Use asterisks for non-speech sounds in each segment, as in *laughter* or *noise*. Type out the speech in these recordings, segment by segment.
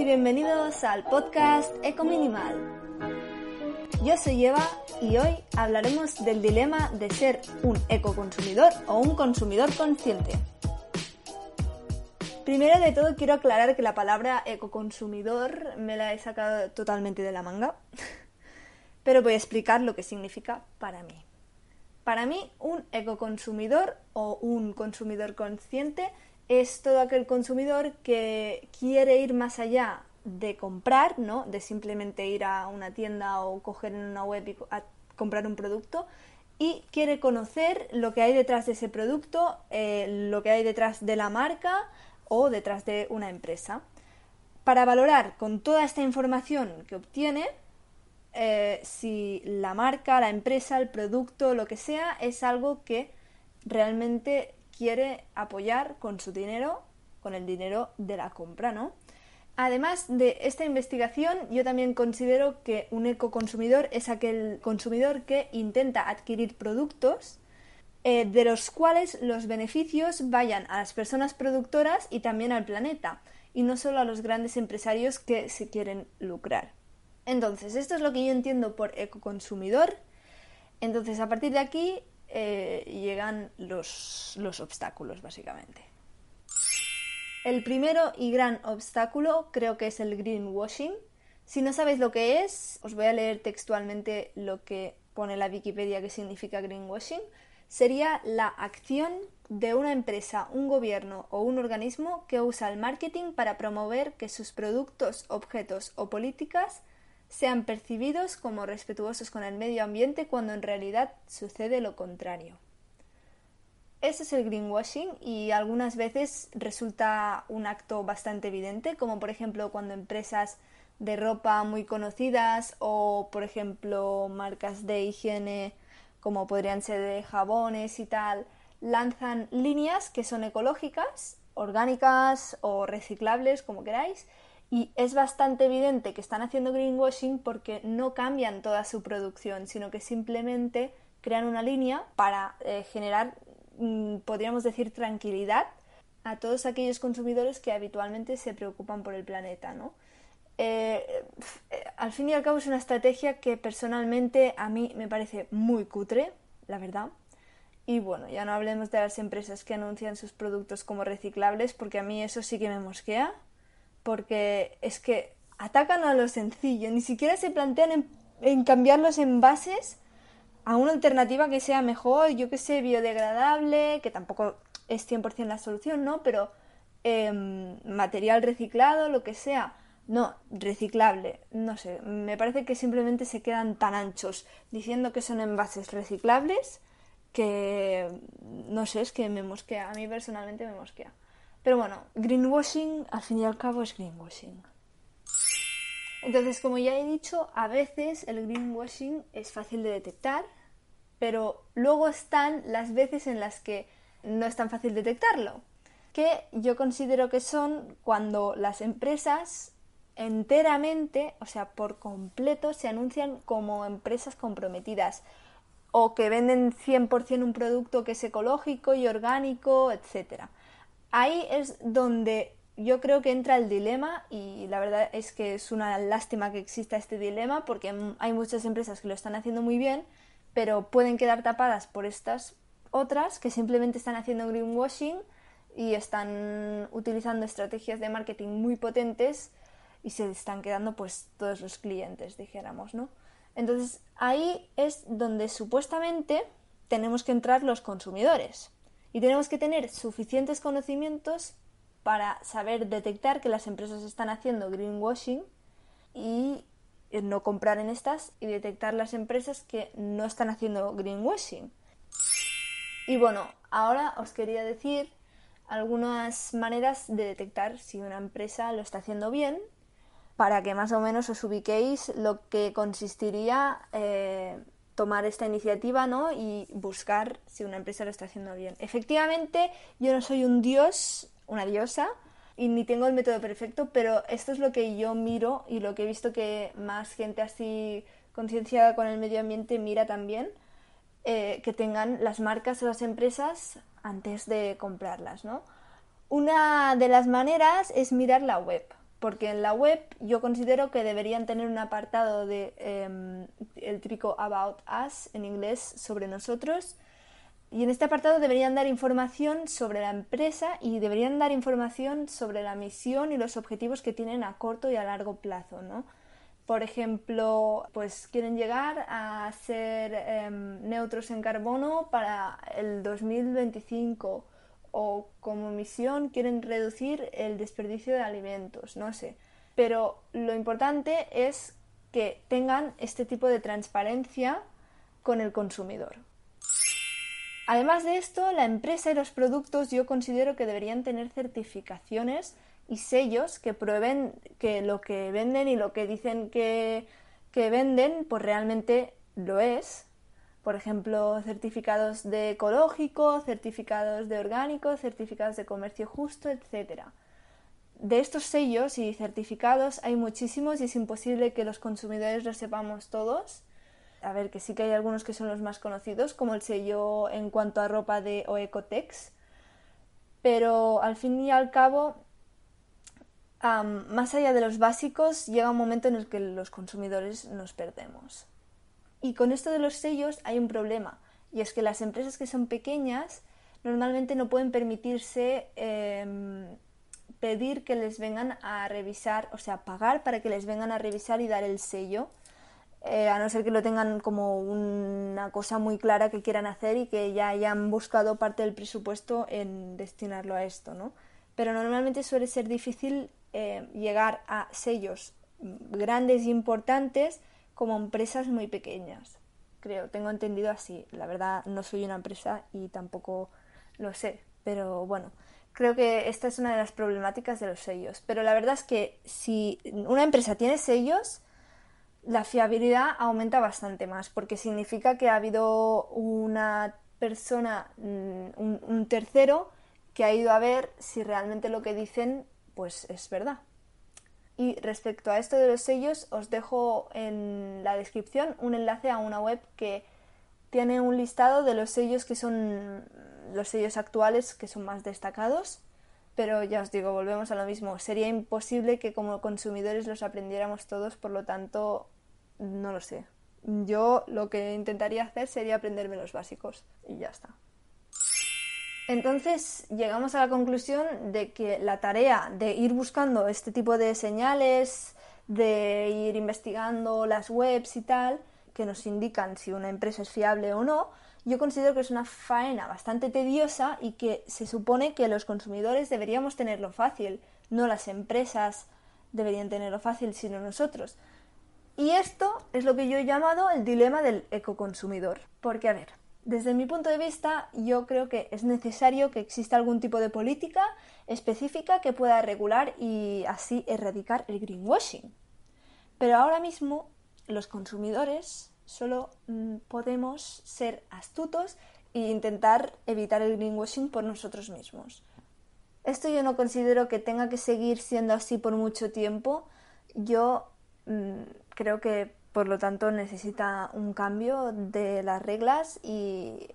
y bienvenidos al podcast Eco Minimal. Yo soy Eva y hoy hablaremos del dilema de ser un ecoconsumidor o un consumidor consciente. Primero de todo quiero aclarar que la palabra ecoconsumidor me la he sacado totalmente de la manga, *laughs* pero voy a explicar lo que significa para mí. Para mí, un ecoconsumidor o un consumidor consciente es todo aquel consumidor que quiere ir más allá de comprar, ¿no? De simplemente ir a una tienda o coger en una web y comprar un producto y quiere conocer lo que hay detrás de ese producto, eh, lo que hay detrás de la marca o detrás de una empresa. Para valorar con toda esta información que obtiene, eh, si la marca, la empresa, el producto, lo que sea, es algo que realmente quiere apoyar con su dinero, con el dinero de la compra, ¿no? Además de esta investigación, yo también considero que un ecoconsumidor es aquel consumidor que intenta adquirir productos eh, de los cuales los beneficios vayan a las personas productoras y también al planeta, y no solo a los grandes empresarios que se quieren lucrar. Entonces, esto es lo que yo entiendo por ecoconsumidor. Entonces, a partir de aquí, eh, llegan los, los obstáculos, básicamente. El primero y gran obstáculo creo que es el greenwashing. Si no sabéis lo que es, os voy a leer textualmente lo que pone la Wikipedia que significa greenwashing. Sería la acción de una empresa, un gobierno o un organismo que usa el marketing para promover que sus productos, objetos o políticas sean percibidos como respetuosos con el medio ambiente cuando en realidad sucede lo contrario. Ese es el greenwashing y algunas veces resulta un acto bastante evidente, como por ejemplo cuando empresas de ropa muy conocidas o por ejemplo marcas de higiene como podrían ser de jabones y tal, lanzan líneas que son ecológicas, orgánicas o reciclables, como queráis, y es bastante evidente que están haciendo greenwashing porque no cambian toda su producción, sino que simplemente crean una línea para eh, generar, mm, podríamos decir, tranquilidad a todos aquellos consumidores que habitualmente se preocupan por el planeta, ¿no? Eh, eh, al fin y al cabo es una estrategia que personalmente a mí me parece muy cutre, la verdad. Y bueno, ya no hablemos de las empresas que anuncian sus productos como reciclables, porque a mí eso sí que me mosquea porque es que atacan a lo sencillo, ni siquiera se plantean en, cambiar los envases a una alternativa que sea mejor, yo que sé, biodegradable, que tampoco es 100% la solución, ¿no? Pero em, material reciclado, lo que sea. No, reciclable, no sé, me parece que simplemente se quedan tan anchos diciendo que son envases reciclables que no sé, es que me mosquea, a mí personalmente me mosquea. Pero bueno, greenwashing al fin y al cabo es greenwashing. Entonces, como ya he dicho, a veces el greenwashing es fácil de detectar, pero luego están las veces en las que no es tan fácil detectarlo, que yo considero que son cuando las empresas enteramente, o sea, por completo, se anuncian como empresas comprometidas o que venden 100% un producto que es ecológico y orgánico, etcétera ahí es donde yo creo que entra el dilema y la verdad es que es una lástima que exista este dilema porque hay muchas empresas que lo están haciendo muy bien, pero pueden quedar tapadas por estas otras que simplemente están haciendo greenwashing y están utilizando estrategias de marketing muy potentes y se están quedando pues todos los clientes, dijéramos, ¿no? Entonces ahí es donde supuestamente tenemos que entrar los consumidores. Y tenemos que tener suficientes conocimientos para saber detectar que las empresas están haciendo greenwashing y no comprar en estas y detectar las empresas que no están haciendo greenwashing. Y bueno, ahora os quería decir algunas maneras de detectar si una empresa lo está haciendo bien para que más o menos os ubiquéis lo que consistiría eh, tomar esta iniciativa ¿no? y buscar si una empresa lo está haciendo bien. Efectivamente, yo no soy un dios, una diosa, y ni tengo el método perfecto, pero esto es lo que yo miro y lo que he visto que más gente así concienciada con el medio ambiente mira también, eh, que tengan las marcas o las empresas antes de comprarlas, ¿no? Una de las maneras es mirar la web. Porque en la web yo considero que deberían tener un apartado de em, el típico About Us en inglés sobre nosotros y en este apartado deberían dar información sobre la empresa y deberían dar información sobre la misión y los objetivos que tienen a corto y a largo plazo, ¿no? Por ejemplo, pues quieren llegar a ser em, neutros en carbono para el 2025 o como misión quieren reducir el desperdicio de alimentos, no sé. Pero lo importante es que tengan este tipo de transparencia con el consumidor. Además de esto, la empresa y los productos yo considero que deberían tener certificaciones y sellos que prueben que lo que venden y lo que dicen que, que venden, pues realmente lo es. Por ejemplo, certificados de ecológico, certificados de orgánico, certificados de comercio justo, etc. De estos sellos y certificados hay muchísimos y es imposible que los consumidores los sepamos todos a ver, que sí que hay algunos que son los más conocidos, como el sello en cuanto a ropa de Oecotex, pero al fin y al cabo, más allá de los básicos, llega un momento en el que los consumidores nos perdemos. Y con esto de los sellos hay un problema, y es que las empresas que son pequeñas normalmente no pueden permitirse em, pedir que les vengan a revisar, o sea, pagar para que les vengan a revisar y dar el sello eh, a no ser que lo tengan como una cosa muy clara que quieran hacer y que ya hayan buscado parte del presupuesto en destinarlo a esto, ¿no? Pero normalmente suele ser difícil eh, llegar a sellos grandes e importantes como empresas muy pequeñas. Creo, tengo entendido así. La verdad no soy una empresa y tampoco lo sé, pero bueno, creo que esta es una de las problemáticas de los sellos. Pero la verdad es que si una empresa tiene sellos, la fiabilidad aumenta bastante más porque significa que ha habido una persona, mm, un, tercero, que ha ido a ver si realmente lo que dicen pues es verdad. Y respecto a esto de los sellos, os dejo en la descripción un enlace a una web que tiene un listado de los sellos que son los sellos actuales que son más destacados. Pero ya os digo, volvemos a lo mismo. Sería imposible que como consumidores los aprendiéramos todos, por lo tanto, no lo sé. Yo lo que intentaría hacer sería aprenderme los básicos y ya está. Entonces llegamos a la conclusión de que la tarea de ir buscando este tipo de señales, de ir investigando las webs y tal, que nos indican si una empresa es fiable o no, yo considero que es una faena bastante tediosa y que se supone que los consumidores deberíamos tenerlo fácil, no las empresas deberían tenerlo fácil, sino nosotros. Y esto es lo que yo he llamado el dilema del ecoconsumidor. Porque, a ver, desde mi punto de vista, yo creo que es necesario que exista algún tipo de política específica que pueda regular y así erradicar el greenwashing. Pero ahora mismo los consumidores solo mm, podemos ser astutos e intentar evitar el greenwashing por nosotros mismos. Esto yo no considero que tenga que seguir siendo así por mucho tiempo. Yo mm, creo que por lo tanto necesita un cambio de las reglas y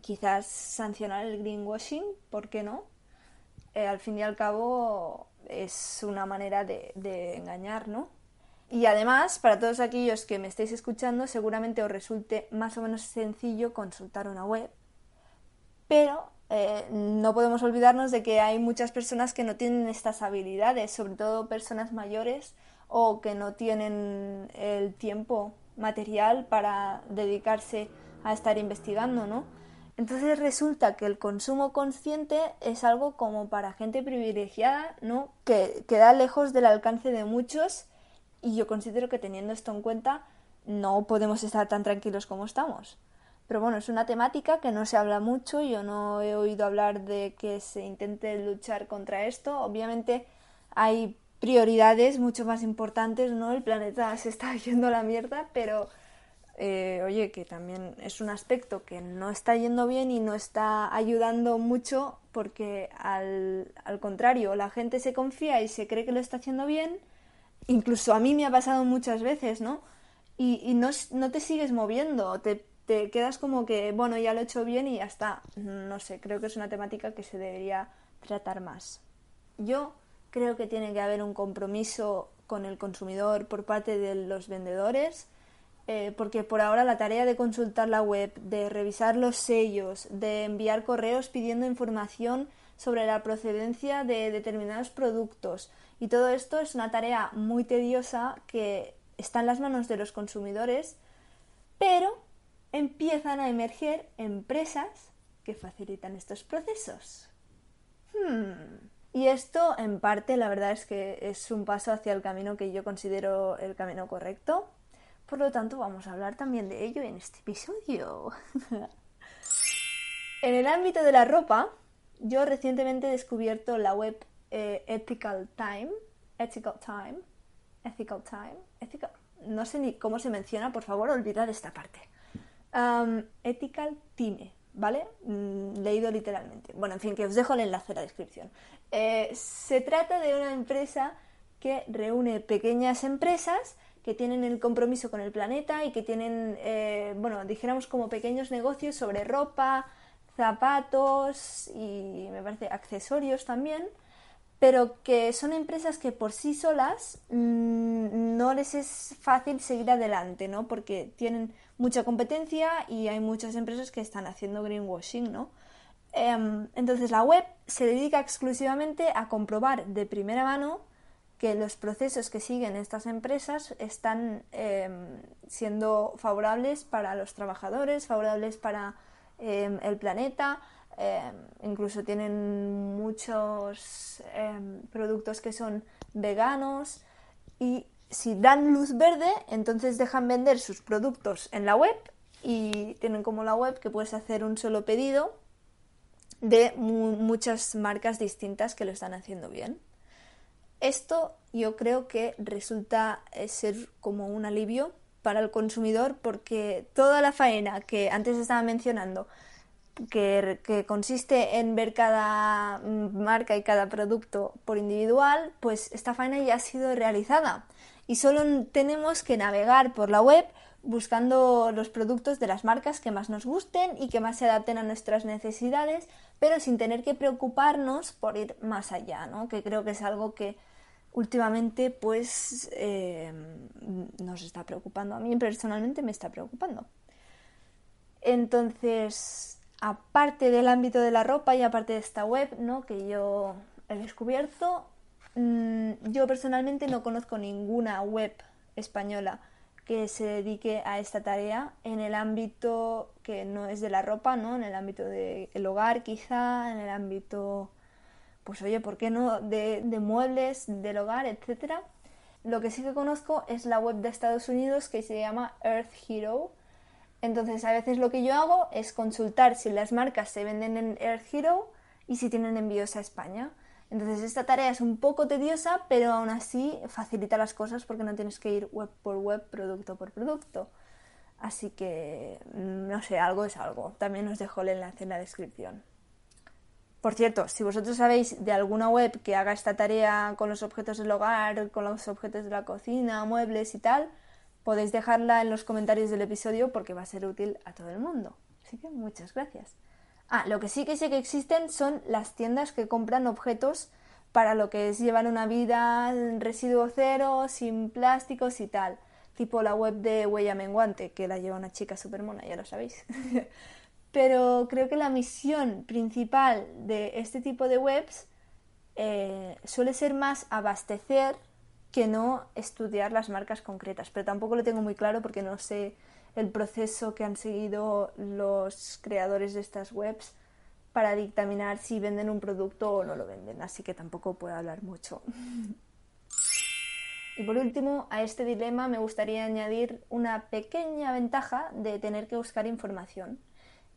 quizás sancionar el greenwashing, ¿por qué no? Eh, al fin y al cabo es una manera de, engañar, ¿no? Y además, para todos aquellos que me estéis escuchando, seguramente os resulte más o menos sencillo consultar una web, pero eh, no podemos olvidarnos de que hay muchas personas que no tienen estas habilidades, sobre todo personas mayores o que no tienen el tiempo material para dedicarse a estar investigando, ¿no? Entonces resulta que el consumo consciente es algo como para gente privilegiada, ¿no? Que queda lejos del alcance de muchos y yo considero que teniendo esto en cuenta no podemos estar tan tranquilos como estamos. Pero bueno, es una temática que no se habla mucho, yo no he oído hablar de que se intente luchar contra esto. Obviamente hay prioridades mucho más importantes, ¿no? El planeta se está *laughs* yendo a la mierda, pero eh, oye, que también es un aspecto que no está yendo bien y no está ayudando mucho porque al, al contrario, la gente se confía y se cree que lo está haciendo bien, incluso a mí me ha pasado muchas veces, ¿no? Y, y no, no, te sigues moviendo, te, te quedas como que, bueno, ya lo he hecho bien y ya está. No sé, creo que es una temática que se debería tratar más. Yo creo que tiene que haber un compromiso con el consumidor por parte de los vendedores, eh, porque por ahora la tarea de consultar la web, de revisar los sellos, de enviar correos pidiendo información sobre la procedencia de determinados productos y todo esto es una tarea muy tediosa que está en las manos de los consumidores, pero empiezan a emerger empresas que facilitan estos procesos. Hmm. Y esto, en parte, la verdad es que es un paso hacia el camino que yo considero el camino correcto. Por lo tanto, vamos a hablar también de ello en este episodio. *laughs* en el ámbito de la ropa, yo recientemente he descubierto la web eh, Ethical Time. Ethical Time. Ethical Time. Ethical... No sé ni cómo se menciona, por favor, olvidad esta parte. ethical Time ¿vale? Mm, leído literalmente. Bueno, en fin, que os dejo el enlace en la descripción. Eh, se trata de una empresa que reúne pequeñas empresas que tienen el compromiso con el planeta y que tienen, eh, bueno, dijéramos como pequeños negocios sobre ropa, zapatos y me parece accesorios también, pero que son empresas que por sí solas mm, no les es fácil seguir adelante, ¿no? Porque tienen mucha competencia y hay muchas empresas que están haciendo greenwashing, ¿no? Em, entonces la web se dedica exclusivamente a comprobar de primera mano que los procesos que siguen estas empresas están em, siendo favorables para los trabajadores, favorables para em, el planeta, incluso tienen muchos productos que son veganos y si dan luz verde, entonces dejan vender sus productos en la web y tienen como la web que puedes hacer un solo pedido de muchas marcas distintas que lo están haciendo bien. Esto yo creo que resulta eh, ser como un alivio para el consumidor porque toda la faena que antes estaba mencionando, que, consiste en ver cada marca y cada producto por individual, pues esta faena ya ha sido realizada y solo tenemos que navegar por la web buscando los productos de las marcas que más nos gusten y que más se adapten a nuestras necesidades, pero sin tener que preocuparnos por ir más allá, ¿no? que creo que es algo que últimamente pues eh, nos está preocupando. A mí personalmente me está preocupando. Entonces, aparte del ámbito de la ropa y aparte de esta web ¿no? que yo he descubierto, Mm, yo personalmente no conozco ninguna web española que se dedique a esta tarea en el ámbito que no es de la ropa, ¿no? En el ámbito del hogar quizá, en el ámbito, pues oye, ¿por qué no? De, de muebles, del hogar, etcétera. Lo que sí que conozco es la web de Estados Unidos que se llama Earth Hero. Entonces a veces lo que yo hago es consultar si las marcas se venden en Earth Hero y si tienen envíos a España. Entonces esta tarea es un poco tediosa, pero aún así facilita las cosas porque no tienes que ir web por web, producto por producto. Así que, no sé, algo es algo. También os dejo el enlace en la descripción. Por cierto, si vosotros sabéis de alguna web que haga esta tarea con los objetos del hogar, con los objetos de la cocina, muebles y tal, podéis dejarla en los comentarios del episodio porque va a ser útil a todo el mundo. Así que muchas gracias. Ah, lo que sí que sé que existen son las tiendas que compran objetos para lo que es llevar una vida residuo cero, sin plásticos y tal. Tipo la web de Huella Menguante, que la lleva una chica super mona, ya lo sabéis. *laughs* Pero creo que la misión principal de este tipo de webs eh, suele ser más abastecer que no estudiar las marcas concretas. Pero tampoco lo tengo muy claro porque no sé el proceso que han seguido los creadores de estas webs para dictaminar si venden un producto o no lo venden, así que tampoco puedo hablar mucho. *laughs* Y por último, a este dilema me gustaría añadir una pequeña ventaja de tener que buscar información.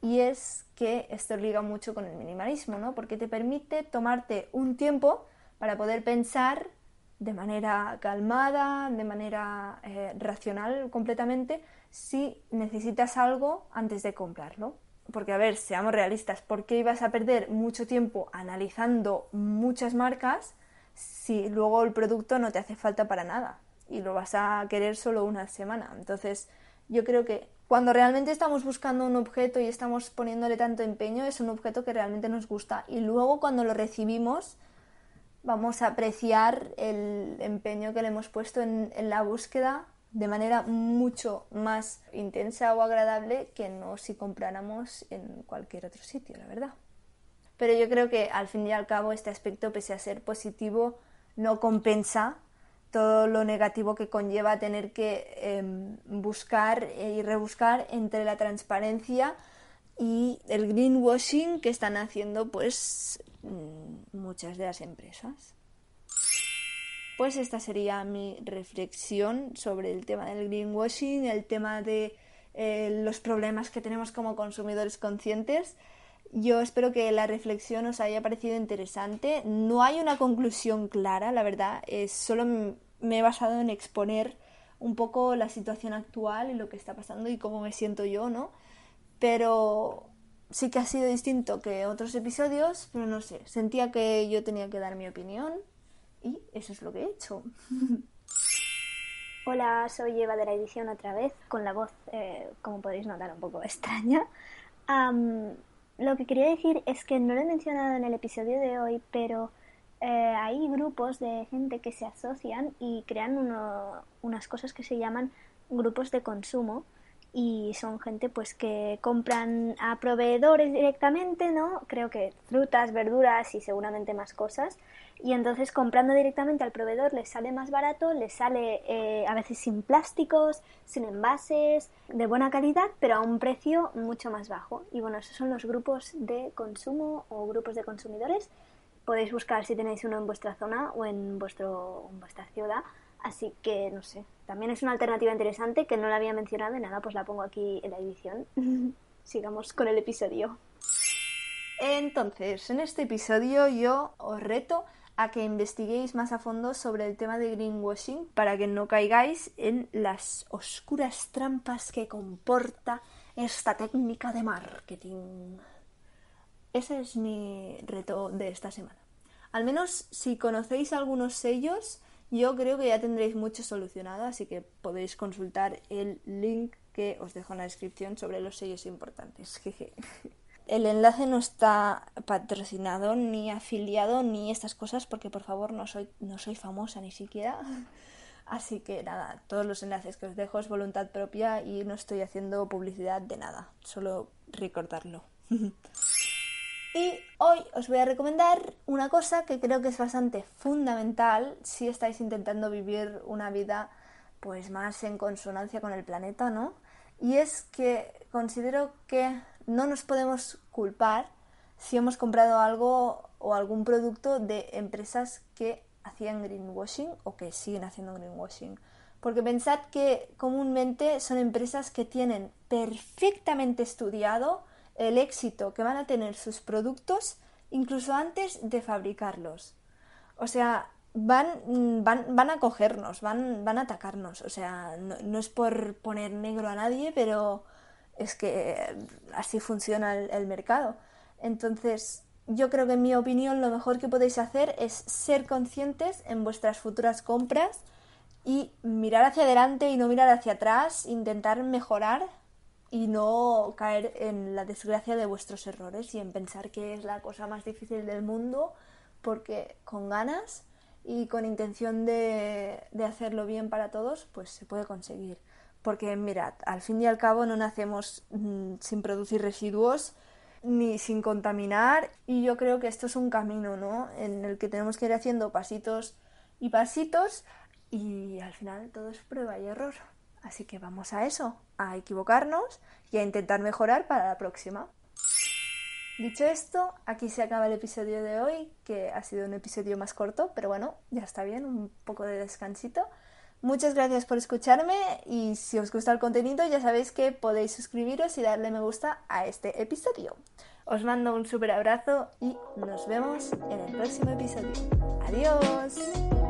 Y es que esto liga mucho con el minimalismo, ¿no? Porque te permite tomarte un tiempo para poder pensar de manera calmada, de manera eh, racional completamente, si necesitas algo antes de comprarlo. Porque, a ver, seamos realistas, ¿por qué ibas a perder mucho tiempo analizando muchas marcas si luego el producto no te hace falta para nada y lo vas a querer solo una semana? Entonces, yo creo que cuando realmente estamos buscando un objeto y estamos poniéndole tanto empeño, es un objeto que realmente nos gusta. Y luego cuando lo recibimos, vamos a apreciar el empeño que le hemos puesto en, la búsqueda de manera mucho más intensa o agradable que no si compráramos en cualquier otro sitio, la verdad. Pero yo creo que al fin y al cabo este aspecto, pese a ser positivo, no compensa todo lo negativo que conlleva tener que em, buscar y rebuscar entre la transparencia y el greenwashing que están haciendo pues muchas de las empresas. Pues esta sería mi reflexión sobre el tema del greenwashing, el tema de eh, los problemas que tenemos como consumidores conscientes. Yo espero que la reflexión os haya parecido interesante. No hay una conclusión clara, la verdad. Es solo me he basado en exponer un poco la situación actual y lo que está pasando y cómo me siento yo, ¿no? Pero sí que ha sido distinto que otros episodios, pero no sé, sentía que yo tenía que dar mi opinión y eso es lo que he hecho. *laughs* Hola, soy Eva de la edición otra vez, con la voz, eh, como podéis notar, un poco *laughs* extraña. lo que quería decir es que no lo he mencionado en el episodio de hoy, pero eh, hay grupos de gente que se asocian y crean unas cosas que se llaman grupos de consumo y son gente pues que compran a proveedores directamente, ¿no? Creo que frutas, verduras y seguramente más cosas. Y entonces comprando directamente al proveedor les sale más barato, les sale eh, a veces sin plásticos, sin envases, de buena calidad, pero a un precio mucho más bajo. Y bueno, esos son los grupos de consumo o grupos de consumidores. Podéis buscar si tenéis uno en vuestra zona o en, vuestro, en vuestra ciudad Así que no sé, también es una alternativa interesante que no la había mencionado y nada, pues la pongo aquí en la edición. *laughs* Sigamos con el episodio. Entonces, en este episodio yo os reto a que investiguéis más a fondo sobre el tema de greenwashing para que no caigáis en las oscuras trampas que comporta esta técnica de marketing. Ese es mi reto de esta semana. Al menos si conocéis algunos sellos yo creo que ya tendréis mucho solucionado, así que podéis consultar el link que os dejo en la descripción sobre los sellos importantes. *laughs* El enlace no está patrocinado ni afiliado ni estas cosas porque por favor no soy no soy famosa ni siquiera. *laughs* Así que nada, todos los enlaces que os dejo es voluntad propia y no estoy haciendo publicidad de nada, solo recordarlo. *laughs* Y hoy os voy a recomendar una cosa que creo que es bastante fundamental si estáis intentando vivir una vida pues más en consonancia con el planeta, ¿no? Y es que considero que no nos podemos culpar si hemos comprado algo o algún producto de empresas que hacían greenwashing o que siguen haciendo greenwashing. Porque pensad que comúnmente son empresas que tienen perfectamente estudiado el éxito que van a tener sus productos incluso antes de fabricarlos. O sea, van, van, van a cogernos, van, van a atacarnos. O sea, no, es por poner negro a nadie, pero es que así funciona el mercado. Entonces, yo creo que en mi opinión lo mejor que podéis hacer es ser conscientes en vuestras futuras compras y mirar hacia adelante y no mirar hacia atrás, intentar mejorar y no caer en la desgracia de vuestros errores y en pensar que es la cosa más difícil del mundo porque con ganas y con intención de, hacerlo bien para todos, pues se puede conseguir. Porque mirad, al fin y al cabo no nacemos mm, sin producir residuos ni sin contaminar y yo creo que esto es un camino, ¿no? En el que tenemos que ir haciendo pasitos y pasitos y al final todo es prueba y error. Así que vamos a eso, a equivocarnos y a intentar mejorar para la próxima. Dicho esto, aquí se acaba el episodio de hoy, que ha sido un episodio más corto, pero bueno, ya está bien, un poco de descansito. Muchas gracias por escucharme y si os gusta el contenido ya sabéis que podéis suscribiros y darle me gusta a este episodio. Os mando un super abrazo y nos vemos en el próximo episodio. Adiós.